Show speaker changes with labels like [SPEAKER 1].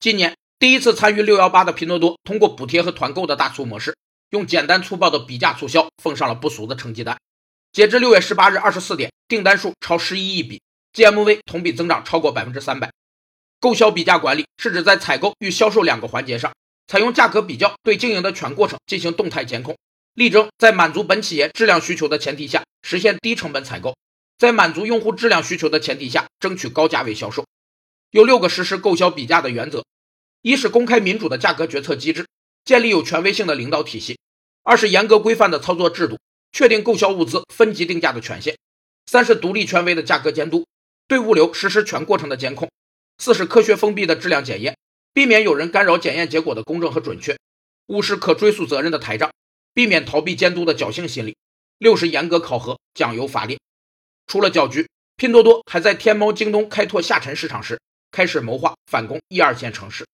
[SPEAKER 1] 今年第一次参与六幺八的拼多多，通过补贴和团购的大促模式，用简单粗暴的比价促销奉上了不俗的成绩单。截至六月十八日二十四点，订单数超十一亿笔，GMV 同比增长超过百分之三百。购销比价管理是指在采购与销售两个环节上，采用价格比较对经营的全过程进行动态监控，力争在满足本企业质量需求的前提下，实现低成本采购。在满足用户质量需求的前提下，争取高价位销售。有六个实施购销比价的原则：一是公开民主的价格决策机制，建立有权威性的领导体系；二是严格规范的操作制度，确定购销物资分级定价的权限；三是独立权威的价格监督，对物流实施全过程的监控；四是科学封闭的质量检验，避免有人干扰检验结果的公正和准确；五是可追溯责任的台账，避免逃避监督的侥幸心理；六是严格考核，讲究法令。除了搅局，拼多多还在天猫、京东开拓下沉市场时，开始谋划反攻一二线城市。